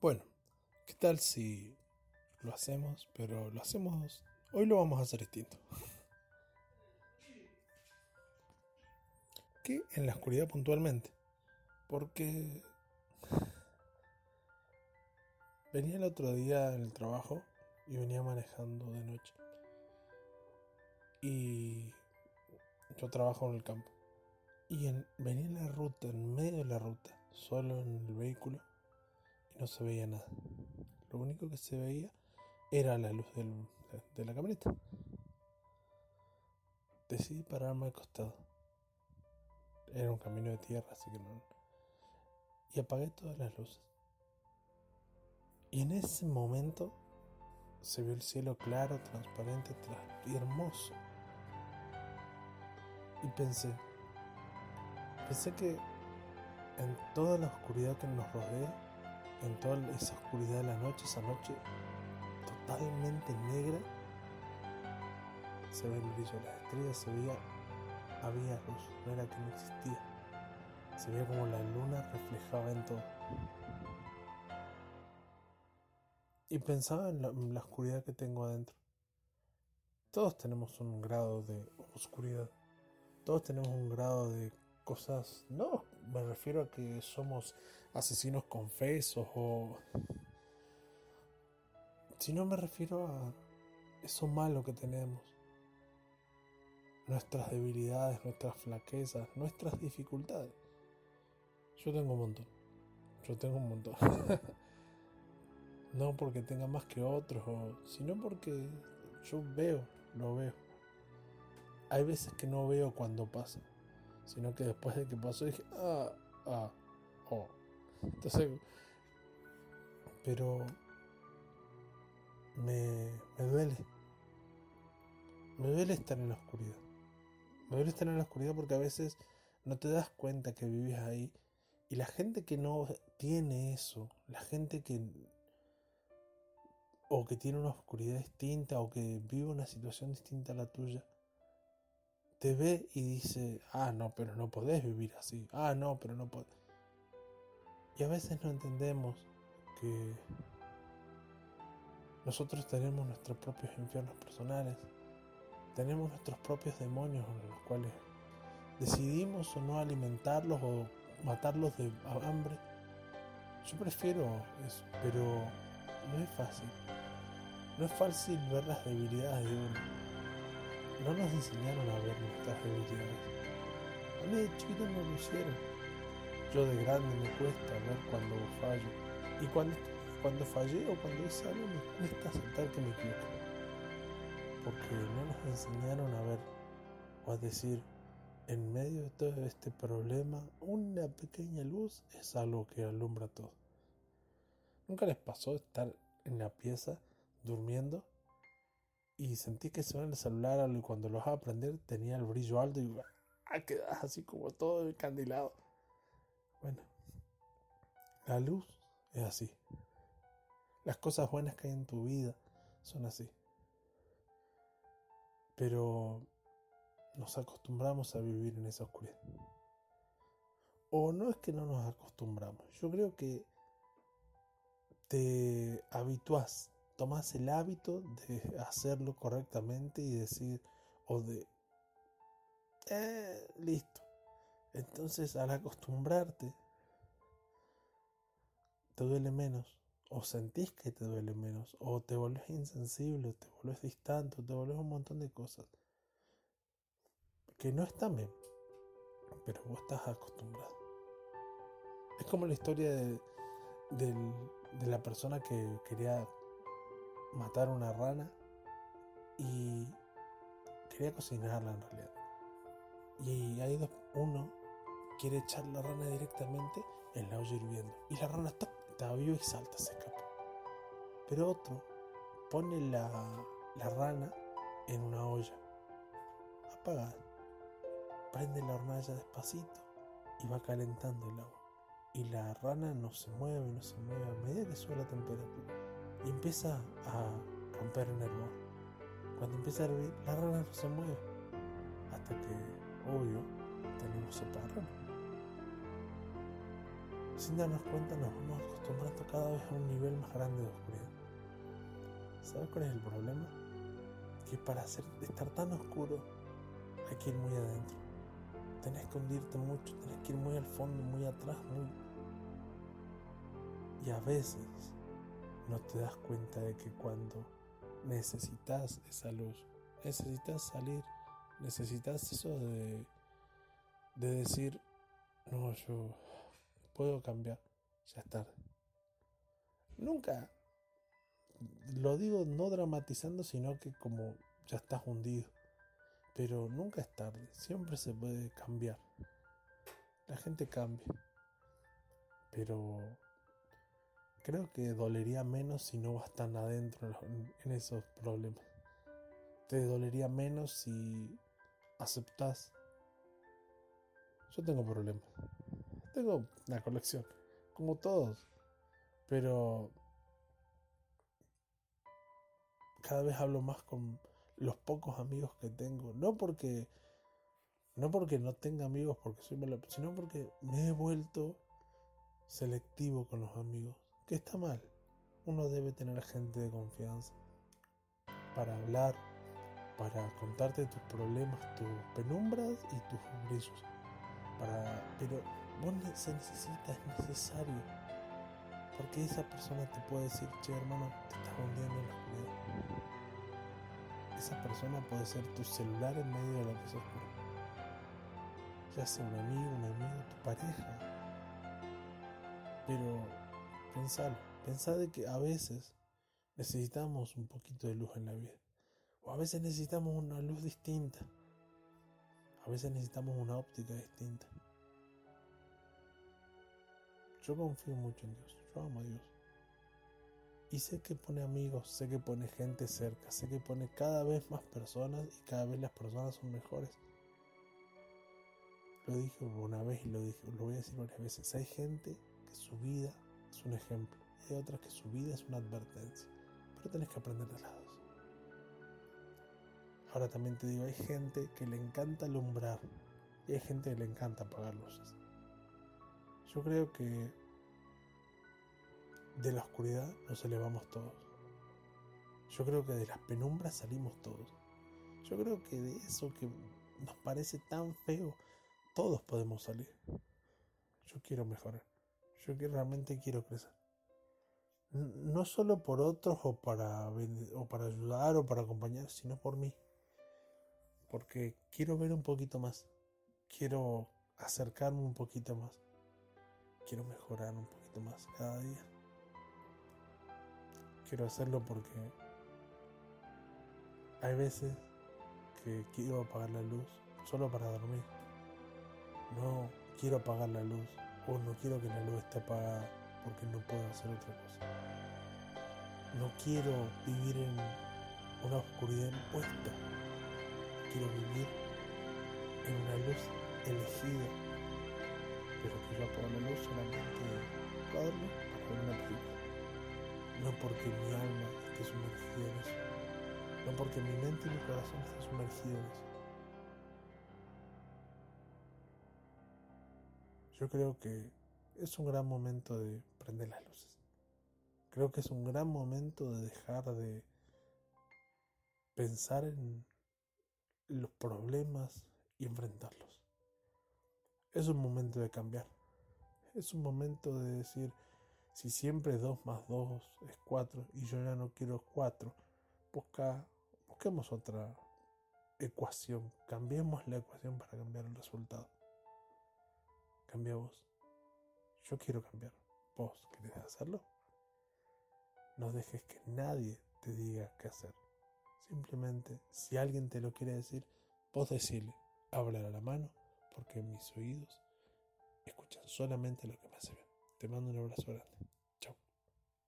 Bueno, ¿qué tal si lo hacemos? Pero lo hacemos... Hoy lo vamos a hacer distinto. ¿Qué? En la oscuridad puntualmente. Porque... Venía el otro día en el trabajo y venía manejando de noche. Y yo trabajo en el campo. Y en, venía en la ruta, en medio de la ruta, solo en el vehículo, no se veía nada. Lo único que se veía era la luz de la camioneta. Decidí pararme al costado. Era un camino de tierra, así que no. Y apagué todas las luces. Y en ese momento se vio el cielo claro, transparente y hermoso. Y pensé, pensé que en toda la oscuridad que nos rodea, en toda esa oscuridad de la noche, esa noche totalmente negra, se ve el brillo de las estrellas, se veía, había luz, no era que no existía. Se veía como la luna reflejaba en todo. Y pensaba en la, oscuridad que tengo adentro. Todos tenemos un grado de oscuridad. Todos tenemos un grado de cosas. No, me refiero a que somos asesinos confesos o. Si no me refiero a eso malo que tenemos. Nuestras debilidades, nuestras flaquezas, nuestras dificultades. Yo tengo un montón. Yo tengo un montón. No porque tenga más que otros, sino porque yo veo, lo veo. Hay veces que no veo cuando pasa, sino que después de que pasó dije, ah, ah, oh. Entonces, pero me, me duele. Me duele estar en la oscuridad. Me duele estar en la oscuridad porque a veces no te das cuenta que vives ahí. Y la gente que no tiene eso, la gente que o que tiene una oscuridad distinta o que vive una situación distinta a la tuya, te ve y dice, ah, no, pero no podés vivir así, ah, no, pero no podés. Y a veces no entendemos que nosotros tenemos nuestros propios infiernos personales, tenemos nuestros propios demonios en los cuales decidimos o no alimentarlos o matarlos de hambre. Yo prefiero eso, pero no es fácil. No es fácil ver las debilidades de uno. No nos enseñaron a ver nuestras debilidades. A mí de chiquito no lo hicieron. Yo de grande me cuesta ver cuando fallo. Y cuando, cuando fallé o cuando hice algo me cuesta aceptar que me equivoco. Porque no nos enseñaron a ver o a decir, en medio de todo este problema, una pequeña luz es algo que alumbra todo. ¿Nunca les pasó estar en la pieza durmiendo y sentí que se en el celular y cuando lo vas a prender tenía el brillo alto y ah, quedas así como todo encandilado. Bueno, la luz es así. Las cosas buenas que hay en tu vida son así. Pero nos acostumbramos a vivir en esa oscuridad. O no es que no nos acostumbramos, yo creo que te habituás tomas el hábito de hacerlo correctamente y decir, o de, eh, listo. Entonces al acostumbrarte, te duele menos, o sentís que te duele menos, o te vuelves insensible, te vuelves distante, te vuelves un montón de cosas que no están bien, pero vos estás acostumbrado. Es como la historia de, de la persona que quería matar una rana y quería cocinarla en realidad. Y hay dos, uno quiere echar la rana directamente en la olla hirviendo y la rana está, está viva y salta, se escapa. Pero otro pone la, la rana en una olla apagada, prende la hornalla despacito y va calentando el agua. Y la rana no se mueve, no se mueve a medida que sube la temperatura y empieza a romper en hervor. Cuando empieza a hervir, la rana no se mueve. Hasta que, obvio, tenemos de rana. sin darnos cuenta nos vamos acostumbrando cada vez a un nivel más grande de oscuridad. ¿Sabes cuál es el problema? Que para estar tan oscuro hay que ir muy adentro. Tenés que hundirte mucho, tenés que ir muy al fondo, muy atrás, muy... Y a veces no te das cuenta de que cuando necesitas esa luz, necesitas salir, necesitas eso de, de decir, no, yo puedo cambiar, ya es tarde. Nunca, lo digo no dramatizando, sino que como ya estás hundido. Pero nunca es tarde, siempre se puede cambiar. La gente cambia. Pero creo que dolería menos si no vas tan adentro en esos problemas. Te dolería menos si aceptas. Yo tengo problemas. Tengo una colección, como todos. Pero cada vez hablo más con los pocos amigos que tengo. No porque no porque no tenga amigos porque soy malo, sino porque me he vuelto selectivo con los amigos. Que está mal. Uno debe tener gente de confianza para hablar, para contarte tus problemas, tus penumbras y tus brillos. Para, pero vos se necesita, es necesario. Porque esa persona te puede decir, che hermano, te estás hundiendo en la oscuridad esa persona puede ser tu celular en medio de la que es oscuro. Ya sea un amigo, un amigo, tu pareja. Pero pensalo, pensá de que a veces necesitamos un poquito de luz en la vida. O a veces necesitamos una luz distinta. A veces necesitamos una óptica distinta. Yo confío mucho en Dios. Yo amo a Dios. Y sé que pone amigos, sé que pone gente cerca, sé que pone cada vez más personas y cada vez las personas son mejores. Lo dije una vez y lo, dije, lo voy a decir varias veces. Hay gente que su vida es un ejemplo y hay otras que su vida es una advertencia. Pero tenés que aprender de las dos. Ahora también te digo, hay gente que le encanta alumbrar y hay gente que le encanta apagar luces. Yo creo que de la oscuridad nos elevamos todos. Yo creo que de las penumbras salimos todos. Yo creo que de eso que nos parece tan feo, todos podemos salir. Yo quiero mejorar. Yo realmente quiero crecer. No solo por otros o para, o para ayudar o para acompañar, sino por mí. Porque quiero ver un poquito más. Quiero acercarme un poquito más. Quiero mejorar un poquito más cada día. Quiero hacerlo porque hay veces que quiero apagar la luz solo para dormir. No quiero apagar la luz o no quiero que la luz esté apagada porque no puedo hacer otra cosa. No quiero vivir en una oscuridad impuesta. Quiero vivir en una luz elegida. Pero que yo apago la luz solamente para dormir, para ver una película no porque mi alma esté sumergida en eso, no porque mi mente y mi corazón estén sumergidos en eso. Yo creo que es un gran momento de prender las luces. Creo que es un gran momento de dejar de pensar en los problemas y enfrentarlos. Es un momento de cambiar. Es un momento de decir, si siempre 2 más 2 es 4 y yo ya no quiero 4, busca, busquemos otra ecuación. Cambiemos la ecuación para cambiar el resultado. Cambia vos. Yo quiero cambiar. ¿Vos querés hacerlo? No dejes que nadie te diga qué hacer. Simplemente, si alguien te lo quiere decir, vos decirle, háblale a la mano, porque mis oídos escuchan solamente lo que me hace bien. Te mando un abrazo grande.